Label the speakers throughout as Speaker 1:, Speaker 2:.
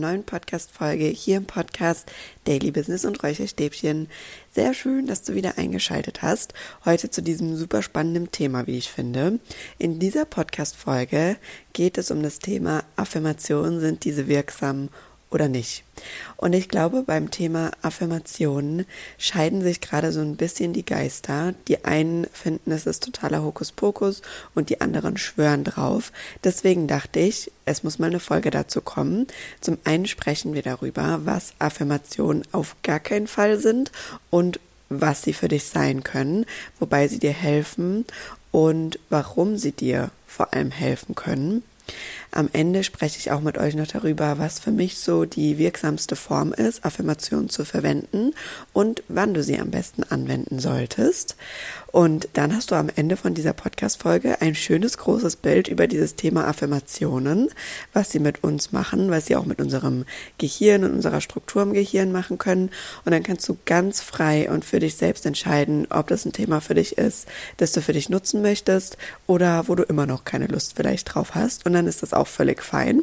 Speaker 1: neuen Podcast-Folge hier im Podcast Daily Business und Räucherstäbchen. Sehr schön, dass du wieder eingeschaltet hast. Heute zu diesem super spannenden Thema, wie ich finde. In dieser Podcast-Folge geht es um das Thema Affirmationen. Sind diese wirksam oder nicht. Und ich glaube, beim Thema Affirmationen scheiden sich gerade so ein bisschen die Geister. Die einen finden, es ist totaler Hokuspokus und die anderen schwören drauf. Deswegen dachte ich, es muss mal eine Folge dazu kommen. Zum einen sprechen wir darüber, was Affirmationen auf gar keinen Fall sind und was sie für dich sein können, wobei sie dir helfen und warum sie dir vor allem helfen können. Am Ende spreche ich auch mit euch noch darüber, was für mich so die wirksamste Form ist, Affirmationen zu verwenden und wann du sie am besten anwenden solltest. Und dann hast du am Ende von dieser Podcast-Folge ein schönes großes Bild über dieses Thema Affirmationen, was sie mit uns machen, was sie auch mit unserem Gehirn und unserer Struktur im Gehirn machen können. Und dann kannst du ganz frei und für dich selbst entscheiden, ob das ein Thema für dich ist, das du für dich nutzen möchtest oder wo du immer noch keine Lust vielleicht drauf hast. Und dann ist das auch völlig fein.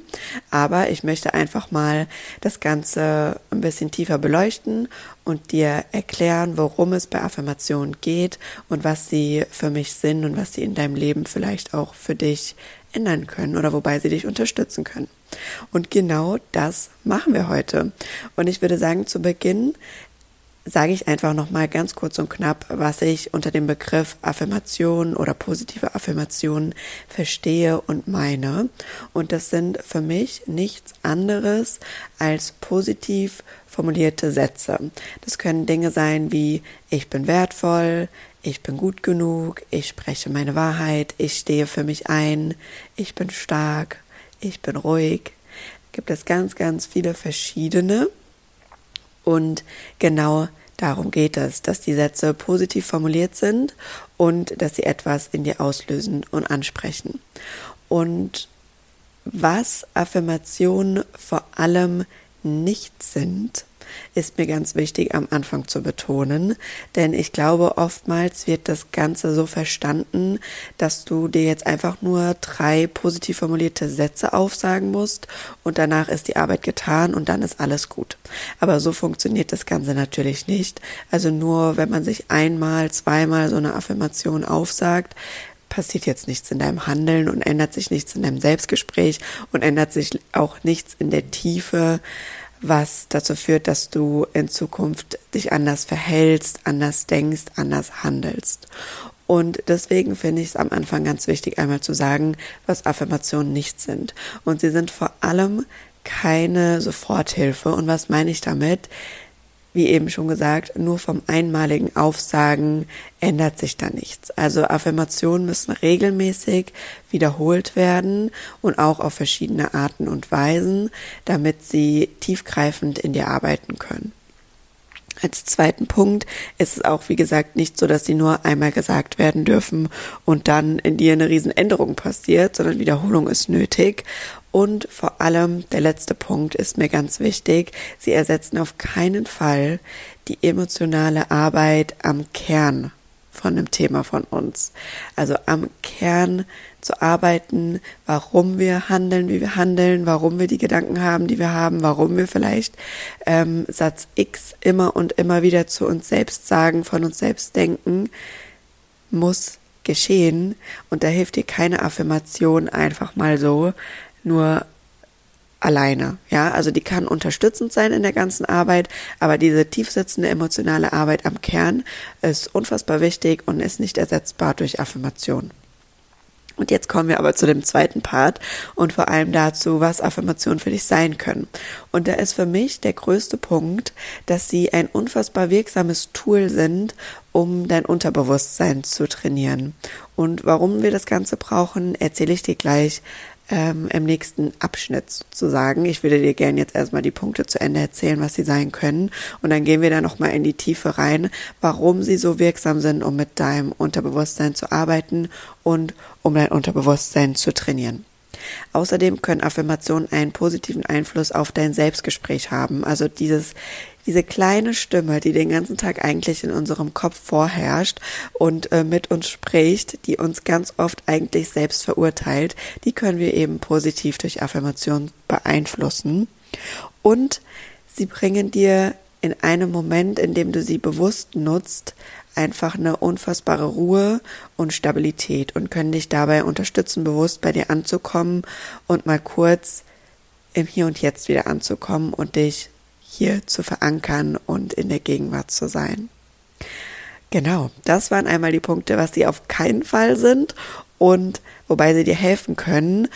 Speaker 1: Aber ich möchte einfach mal das Ganze ein bisschen tiefer beleuchten und dir erklären, worum es bei Affirmationen geht und was sie für mich sind und was sie in deinem Leben vielleicht auch für dich ändern können oder wobei sie dich unterstützen können. Und genau das machen wir heute. Und ich würde sagen, zu Beginn sage ich einfach noch mal ganz kurz und knapp, was ich unter dem Begriff Affirmation oder positive Affirmation verstehe und meine. Und das sind für mich nichts anderes als positiv formulierte Sätze. Das können Dinge sein wie ich bin wertvoll, ich bin gut genug, ich spreche meine Wahrheit, ich stehe für mich ein, ich bin stark, ich bin ruhig. Gibt es ganz, ganz viele verschiedene. Und genau darum geht es, dass die Sätze positiv formuliert sind und dass sie etwas in dir auslösen und ansprechen. Und was Affirmationen vor allem nicht sind, ist mir ganz wichtig am Anfang zu betonen, denn ich glaube, oftmals wird das Ganze so verstanden, dass du dir jetzt einfach nur drei positiv formulierte Sätze aufsagen musst und danach ist die Arbeit getan und dann ist alles gut. Aber so funktioniert das Ganze natürlich nicht. Also nur wenn man sich einmal, zweimal so eine Affirmation aufsagt, passiert jetzt nichts in deinem Handeln und ändert sich nichts in deinem Selbstgespräch und ändert sich auch nichts in der Tiefe was dazu führt, dass du in Zukunft dich anders verhältst, anders denkst, anders handelst. Und deswegen finde ich es am Anfang ganz wichtig, einmal zu sagen, was Affirmationen nicht sind. Und sie sind vor allem keine Soforthilfe. Und was meine ich damit? Wie eben schon gesagt, nur vom einmaligen Aufsagen ändert sich da nichts. Also Affirmationen müssen regelmäßig wiederholt werden und auch auf verschiedene Arten und Weisen, damit sie tiefgreifend in dir arbeiten können. Als zweiten Punkt ist es auch, wie gesagt, nicht so, dass sie nur einmal gesagt werden dürfen und dann in dir eine Riesenänderung passiert, sondern Wiederholung ist nötig. Und vor allem der letzte Punkt ist mir ganz wichtig. Sie ersetzen auf keinen Fall die emotionale Arbeit am Kern von dem Thema von uns. Also am Kern zu arbeiten, warum wir handeln, wie wir handeln, warum wir die Gedanken haben, die wir haben, warum wir vielleicht ähm, Satz X immer und immer wieder zu uns selbst sagen, von uns selbst denken, muss geschehen. Und da hilft dir keine Affirmation einfach mal so, nur alleine. Ja, also die kann unterstützend sein in der ganzen Arbeit, aber diese tiefsitzende emotionale Arbeit am Kern ist unfassbar wichtig und ist nicht ersetzbar durch Affirmation. Und jetzt kommen wir aber zu dem zweiten Part und vor allem dazu, was Affirmationen für dich sein können. Und da ist für mich der größte Punkt, dass sie ein unfassbar wirksames Tool sind, um dein Unterbewusstsein zu trainieren. Und warum wir das Ganze brauchen, erzähle ich dir gleich ähm, im nächsten Abschnitt sozusagen. Ich würde dir gerne jetzt erstmal die Punkte zu Ende erzählen, was sie sein können. Und dann gehen wir da nochmal in die Tiefe rein, warum sie so wirksam sind, um mit deinem Unterbewusstsein zu arbeiten und um dein Unterbewusstsein zu trainieren. Außerdem können Affirmationen einen positiven Einfluss auf dein Selbstgespräch haben. Also dieses, diese kleine Stimme, die den ganzen Tag eigentlich in unserem Kopf vorherrscht und äh, mit uns spricht, die uns ganz oft eigentlich selbst verurteilt, die können wir eben positiv durch Affirmationen beeinflussen. Und sie bringen dir in einem Moment, in dem du sie bewusst nutzt, einfach eine unfassbare Ruhe und Stabilität und können dich dabei unterstützen, bewusst bei dir anzukommen und mal kurz im Hier und Jetzt wieder anzukommen und dich hier zu verankern und in der Gegenwart zu sein. Genau, das waren einmal die Punkte, was sie auf keinen Fall sind und wobei sie dir helfen können.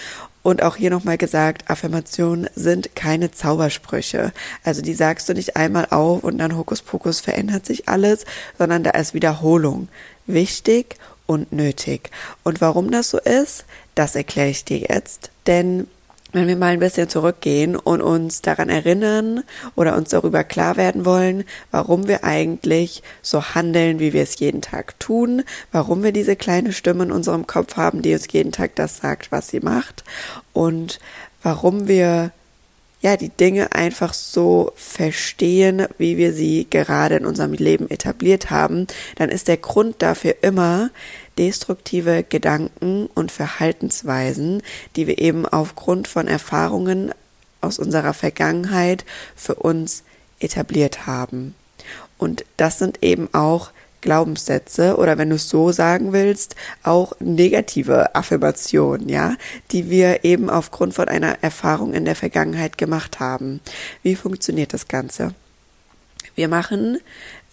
Speaker 1: Und auch hier nochmal gesagt, Affirmationen sind keine Zaubersprüche. Also die sagst du nicht einmal auf und dann Hokuspokus verändert sich alles, sondern da ist Wiederholung wichtig und nötig. Und warum das so ist, das erkläre ich dir jetzt. Denn wenn wir mal ein bisschen zurückgehen und uns daran erinnern oder uns darüber klar werden wollen, warum wir eigentlich so handeln, wie wir es jeden Tag tun, warum wir diese kleine Stimme in unserem Kopf haben, die uns jeden Tag das sagt, was sie macht und warum wir ja, die Dinge einfach so verstehen, wie wir sie gerade in unserem Leben etabliert haben, dann ist der Grund dafür immer destruktive Gedanken und Verhaltensweisen, die wir eben aufgrund von Erfahrungen aus unserer Vergangenheit für uns etabliert haben. Und das sind eben auch Glaubenssätze oder wenn du es so sagen willst, auch negative Affirmationen, ja, die wir eben aufgrund von einer Erfahrung in der Vergangenheit gemacht haben. Wie funktioniert das Ganze? Wir machen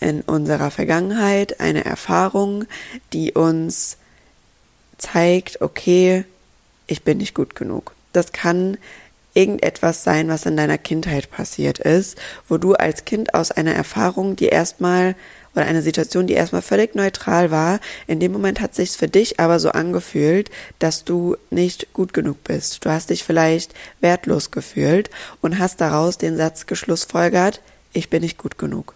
Speaker 1: in unserer Vergangenheit eine Erfahrung, die uns zeigt, okay, ich bin nicht gut genug. Das kann irgendetwas sein, was in deiner Kindheit passiert ist, wo du als Kind aus einer Erfahrung, die erstmal oder eine Situation, die erstmal völlig neutral war, in dem Moment hat sich's für dich aber so angefühlt, dass du nicht gut genug bist. Du hast dich vielleicht wertlos gefühlt und hast daraus den Satz geschlussfolgert, ich bin nicht gut genug.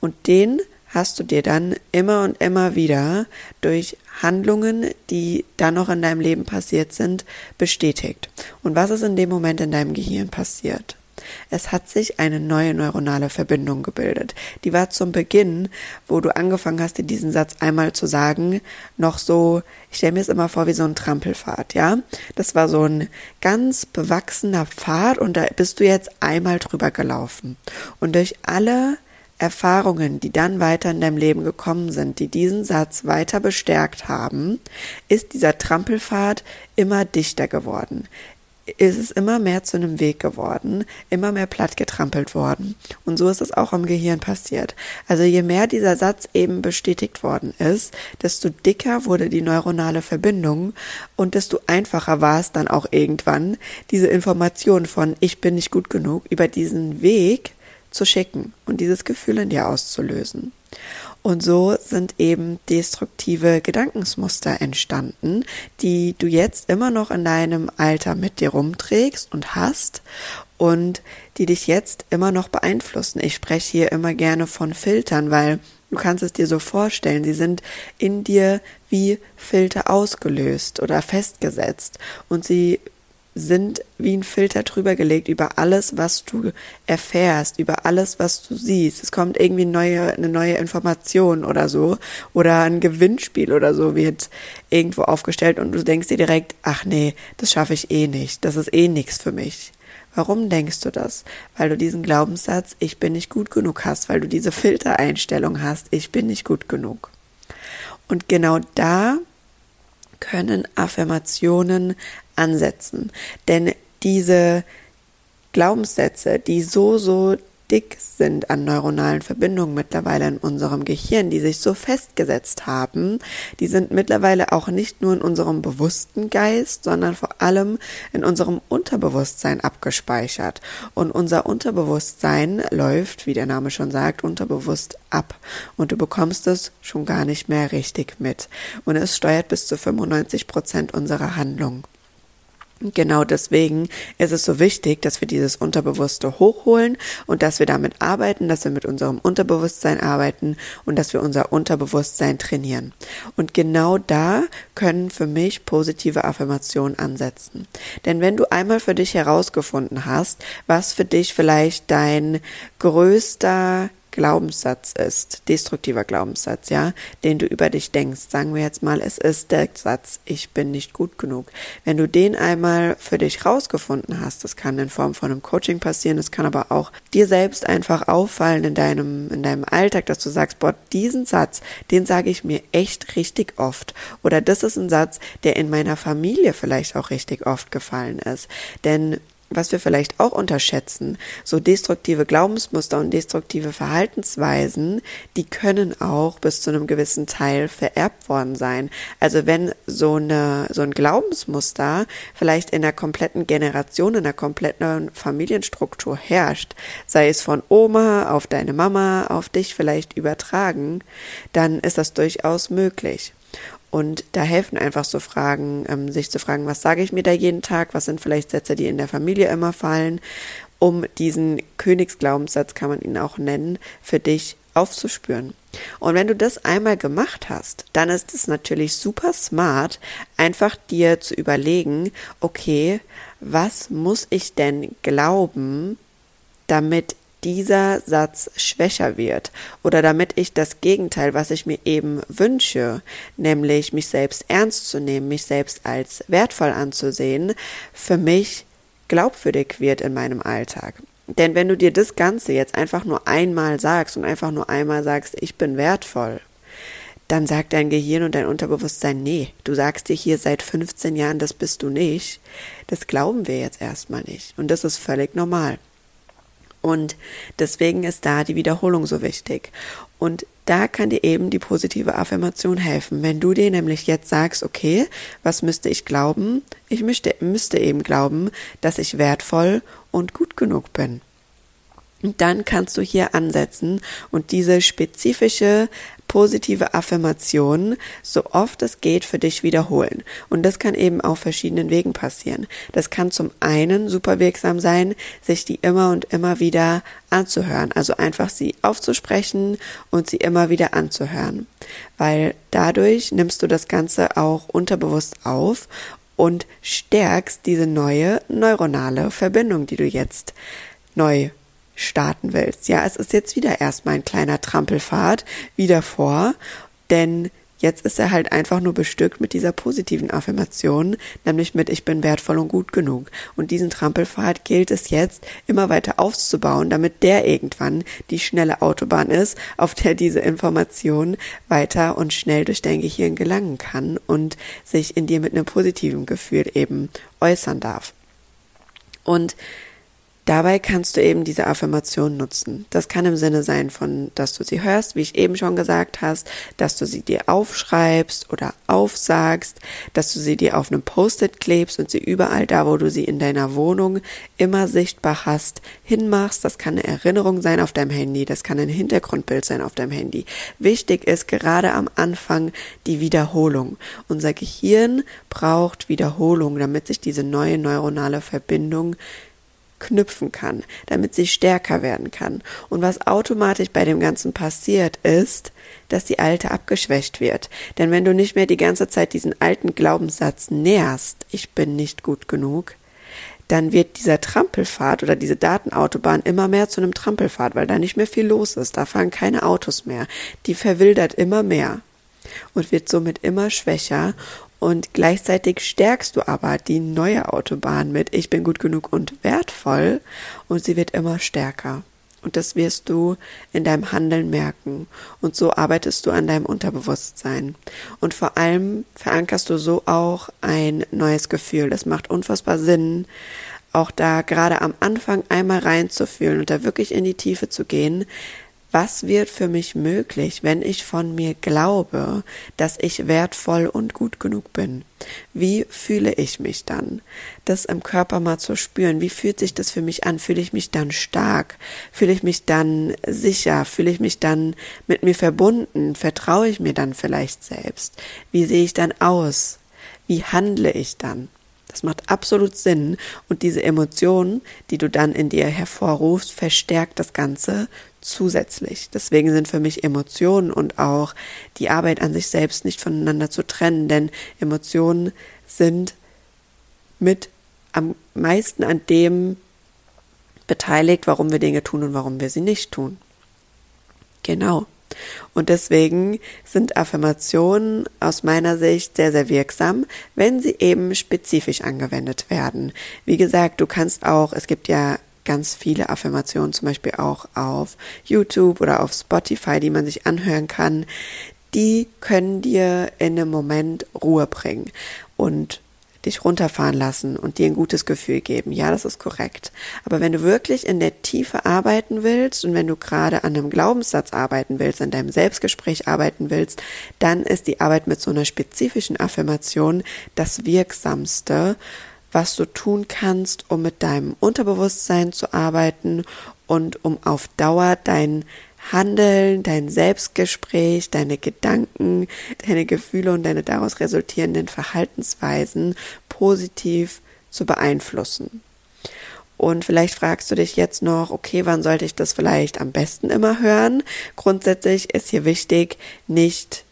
Speaker 1: Und den hast du dir dann immer und immer wieder durch Handlungen, die dann noch in deinem Leben passiert sind, bestätigt. Und was ist in dem Moment in deinem Gehirn passiert? Es hat sich eine neue neuronale Verbindung gebildet. Die war zum Beginn, wo du angefangen hast, dir diesen Satz einmal zu sagen, noch so, ich stelle mir es immer vor wie so ein Trampelpfad, ja? Das war so ein ganz bewachsener Pfad und da bist du jetzt einmal drüber gelaufen. Und durch alle Erfahrungen, die dann weiter in deinem Leben gekommen sind, die diesen Satz weiter bestärkt haben, ist dieser Trampelpfad immer dichter geworden ist es immer mehr zu einem Weg geworden, immer mehr platt getrampelt worden. Und so ist es auch im Gehirn passiert. Also je mehr dieser Satz eben bestätigt worden ist, desto dicker wurde die neuronale Verbindung und desto einfacher war es dann auch irgendwann, diese Information von ich bin nicht gut genug über diesen Weg zu schicken und dieses Gefühl in dir auszulösen. Und so sind eben destruktive Gedankensmuster entstanden, die du jetzt immer noch in deinem Alter mit dir rumträgst und hast und die dich jetzt immer noch beeinflussen. Ich spreche hier immer gerne von Filtern, weil du kannst es dir so vorstellen, sie sind in dir wie Filter ausgelöst oder festgesetzt und sie sind wie ein Filter drüber gelegt über alles, was du erfährst, über alles, was du siehst. Es kommt irgendwie neue, eine neue Information oder so oder ein Gewinnspiel oder so wird irgendwo aufgestellt und du denkst dir direkt, ach nee, das schaffe ich eh nicht, das ist eh nichts für mich. Warum denkst du das? Weil du diesen Glaubenssatz, ich bin nicht gut genug hast, weil du diese Filtereinstellung hast, ich bin nicht gut genug. Und genau da können Affirmationen ansetzen. Denn diese Glaubenssätze, die so, so dick sind an neuronalen Verbindungen mittlerweile in unserem Gehirn, die sich so festgesetzt haben, die sind mittlerweile auch nicht nur in unserem bewussten Geist, sondern vor allem in unserem Unterbewusstsein abgespeichert. Und unser Unterbewusstsein läuft, wie der Name schon sagt, unterbewusst ab. Und du bekommst es schon gar nicht mehr richtig mit. Und es steuert bis zu 95 Prozent unserer Handlung. Genau deswegen ist es so wichtig, dass wir dieses Unterbewusste hochholen und dass wir damit arbeiten, dass wir mit unserem Unterbewusstsein arbeiten und dass wir unser Unterbewusstsein trainieren. Und genau da können für mich positive Affirmationen ansetzen. Denn wenn du einmal für dich herausgefunden hast, was für dich vielleicht dein größter Glaubenssatz ist, destruktiver Glaubenssatz, ja, den du über dich denkst. Sagen wir jetzt mal, es ist der Satz, ich bin nicht gut genug. Wenn du den einmal für dich rausgefunden hast, das kann in Form von einem Coaching passieren, das kann aber auch dir selbst einfach auffallen in deinem, in deinem Alltag, dass du sagst, boah, diesen Satz, den sage ich mir echt richtig oft. Oder das ist ein Satz, der in meiner Familie vielleicht auch richtig oft gefallen ist. Denn was wir vielleicht auch unterschätzen, so destruktive Glaubensmuster und destruktive Verhaltensweisen, die können auch bis zu einem gewissen Teil vererbt worden sein. Also wenn so eine, so ein Glaubensmuster vielleicht in der kompletten Generation, in der kompletten Familienstruktur herrscht, sei es von Oma auf deine Mama, auf dich vielleicht übertragen, dann ist das durchaus möglich. Und da helfen einfach so Fragen, ähm, sich zu fragen, was sage ich mir da jeden Tag, was sind vielleicht Sätze, die in der Familie immer fallen, um diesen Königsglaubenssatz, kann man ihn auch nennen, für dich aufzuspüren. Und wenn du das einmal gemacht hast, dann ist es natürlich super smart, einfach dir zu überlegen, okay, was muss ich denn glauben, damit dieser Satz schwächer wird oder damit ich das Gegenteil, was ich mir eben wünsche, nämlich mich selbst ernst zu nehmen, mich selbst als wertvoll anzusehen, für mich glaubwürdig wird in meinem Alltag. Denn wenn du dir das Ganze jetzt einfach nur einmal sagst und einfach nur einmal sagst, ich bin wertvoll, dann sagt dein Gehirn und dein Unterbewusstsein, nee, du sagst dir hier seit 15 Jahren, das bist du nicht. Das glauben wir jetzt erstmal nicht. Und das ist völlig normal. Und deswegen ist da die Wiederholung so wichtig. Und da kann dir eben die positive Affirmation helfen. Wenn du dir nämlich jetzt sagst, okay, was müsste ich glauben? Ich müsste, müsste eben glauben, dass ich wertvoll und gut genug bin. Und dann kannst du hier ansetzen und diese spezifische positive Affirmation so oft es geht für dich wiederholen. Und das kann eben auf verschiedenen Wegen passieren. Das kann zum einen super wirksam sein, sich die immer und immer wieder anzuhören. Also einfach sie aufzusprechen und sie immer wieder anzuhören. Weil dadurch nimmst du das Ganze auch unterbewusst auf und stärkst diese neue neuronale Verbindung, die du jetzt neu starten willst. Ja, es ist jetzt wieder erstmal ein kleiner Trampelfahrt wieder vor, denn jetzt ist er halt einfach nur bestückt mit dieser positiven Affirmation, nämlich mit ich bin wertvoll und gut genug. Und diesen Trampelfahrt gilt es jetzt immer weiter aufzubauen, damit der irgendwann die schnelle Autobahn ist, auf der diese Information weiter und schnell durch dein Gehirn gelangen kann und sich in dir mit einem positiven Gefühl eben äußern darf. Und Dabei kannst du eben diese Affirmation nutzen. Das kann im Sinne sein von, dass du sie hörst, wie ich eben schon gesagt hast, dass du sie dir aufschreibst oder aufsagst, dass du sie dir auf einem Post-it klebst und sie überall da, wo du sie in deiner Wohnung immer sichtbar hast, hinmachst. Das kann eine Erinnerung sein auf deinem Handy, das kann ein Hintergrundbild sein auf deinem Handy. Wichtig ist gerade am Anfang die Wiederholung. Unser Gehirn braucht Wiederholung, damit sich diese neue neuronale Verbindung knüpfen kann, damit sie stärker werden kann. Und was automatisch bei dem Ganzen passiert, ist, dass die alte abgeschwächt wird. Denn wenn du nicht mehr die ganze Zeit diesen alten Glaubenssatz nährst, ich bin nicht gut genug, dann wird dieser Trampelfahrt oder diese Datenautobahn immer mehr zu einem Trampelfahrt, weil da nicht mehr viel los ist. Da fahren keine Autos mehr. Die verwildert immer mehr und wird somit immer schwächer und gleichzeitig stärkst du aber die neue Autobahn mit Ich bin gut genug und wertvoll und sie wird immer stärker. Und das wirst du in deinem Handeln merken. Und so arbeitest du an deinem Unterbewusstsein. Und vor allem verankerst du so auch ein neues Gefühl. Das macht unfassbar Sinn, auch da gerade am Anfang einmal reinzufühlen und da wirklich in die Tiefe zu gehen, was wird für mich möglich, wenn ich von mir glaube, dass ich wertvoll und gut genug bin? Wie fühle ich mich dann? Das im Körper mal zu spüren. Wie fühlt sich das für mich an? Fühle ich mich dann stark? Fühle ich mich dann sicher? Fühle ich mich dann mit mir verbunden? Vertraue ich mir dann vielleicht selbst? Wie sehe ich dann aus? Wie handle ich dann? Das macht absolut Sinn. Und diese Emotion, die du dann in dir hervorrufst, verstärkt das Ganze zusätzlich. Deswegen sind für mich Emotionen und auch die Arbeit an sich selbst nicht voneinander zu trennen, denn Emotionen sind mit am meisten an dem beteiligt, warum wir Dinge tun und warum wir sie nicht tun. Genau. Und deswegen sind Affirmationen aus meiner Sicht sehr, sehr wirksam, wenn sie eben spezifisch angewendet werden. Wie gesagt, du kannst auch, es gibt ja ganz viele Affirmationen, zum Beispiel auch auf YouTube oder auf Spotify, die man sich anhören kann. Die können dir in einem Moment Ruhe bringen. Und dich runterfahren lassen und dir ein gutes Gefühl geben. Ja, das ist korrekt. Aber wenn du wirklich in der Tiefe arbeiten willst und wenn du gerade an einem Glaubenssatz arbeiten willst, an deinem Selbstgespräch arbeiten willst, dann ist die Arbeit mit so einer spezifischen Affirmation das wirksamste, was du tun kannst, um mit deinem Unterbewusstsein zu arbeiten und um auf Dauer dein Handeln, dein Selbstgespräch, deine Gedanken, deine Gefühle und deine daraus resultierenden Verhaltensweisen positiv zu beeinflussen. Und vielleicht fragst du dich jetzt noch, okay, wann sollte ich das vielleicht am besten immer hören? Grundsätzlich ist hier wichtig, nicht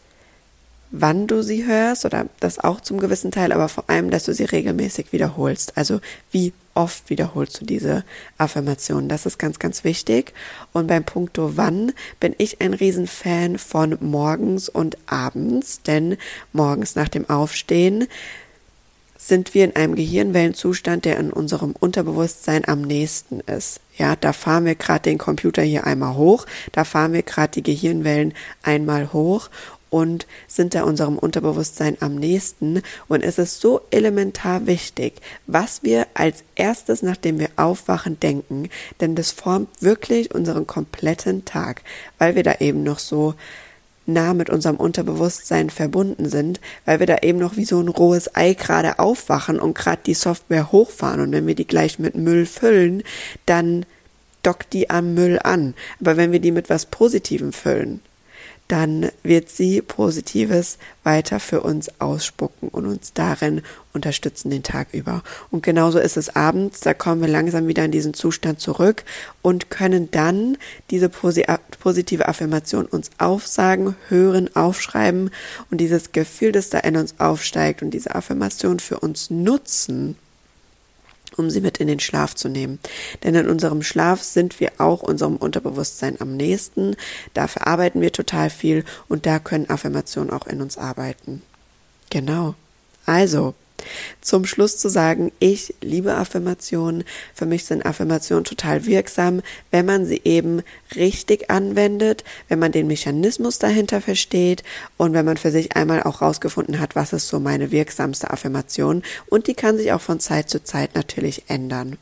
Speaker 1: wann du sie hörst oder das auch zum gewissen Teil, aber vor allem, dass du sie regelmäßig wiederholst. Also wie oft wiederholst du diese Affirmation. Das ist ganz, ganz wichtig. Und beim Punkto wann bin ich ein Riesenfan von morgens und abends, denn morgens nach dem Aufstehen sind wir in einem Gehirnwellenzustand, der in unserem Unterbewusstsein am nächsten ist. Ja, da fahren wir gerade den Computer hier einmal hoch, da fahren wir gerade die Gehirnwellen einmal hoch und sind da unserem Unterbewusstsein am nächsten. Und es ist so elementar wichtig, was wir als erstes, nachdem wir aufwachen, denken, denn das formt wirklich unseren kompletten Tag, weil wir da eben noch so nah mit unserem Unterbewusstsein verbunden sind, weil wir da eben noch wie so ein rohes Ei gerade aufwachen und gerade die Software hochfahren und wenn wir die gleich mit Müll füllen, dann dockt die am Müll an. Aber wenn wir die mit was Positivem füllen, dann wird sie Positives weiter für uns ausspucken und uns darin unterstützen den Tag über. Und genauso ist es abends, da kommen wir langsam wieder in diesen Zustand zurück und können dann diese positive Affirmation uns aufsagen, hören, aufschreiben und dieses Gefühl, das da in uns aufsteigt und diese Affirmation für uns nutzen, um sie mit in den Schlaf zu nehmen. Denn in unserem Schlaf sind wir auch unserem Unterbewusstsein am nächsten. Da verarbeiten wir total viel und da können Affirmationen auch in uns arbeiten. Genau. Also, zum Schluss zu sagen, ich liebe Affirmationen. Für mich sind Affirmationen total wirksam, wenn man sie eben richtig anwendet, wenn man den Mechanismus dahinter versteht und wenn man für sich einmal auch rausgefunden hat, was ist so meine wirksamste Affirmation. Und die kann sich auch von Zeit zu Zeit natürlich ändern.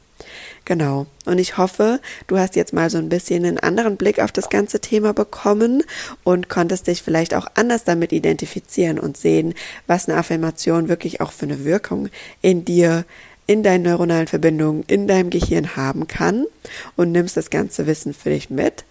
Speaker 1: Genau. Und ich hoffe, du hast jetzt mal so ein bisschen einen anderen Blick auf das ganze Thema bekommen und konntest dich vielleicht auch anders damit identifizieren und sehen, was eine Affirmation wirklich auch für eine Wirkung in dir in deinen neuronalen Verbindungen, in deinem Gehirn haben kann und nimmst das ganze Wissen für dich mit.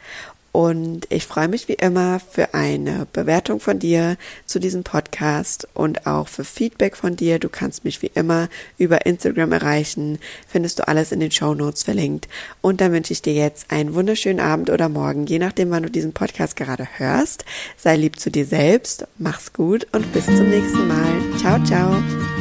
Speaker 1: Und ich freue mich wie immer für eine Bewertung von dir zu diesem Podcast und auch für Feedback von dir. Du kannst mich wie immer über Instagram erreichen. Findest du alles in den Show Notes verlinkt. Und dann wünsche ich dir jetzt einen wunderschönen Abend oder Morgen, je nachdem, wann du diesen Podcast gerade hörst. Sei lieb zu dir selbst, mach's gut und bis zum nächsten Mal. Ciao, ciao.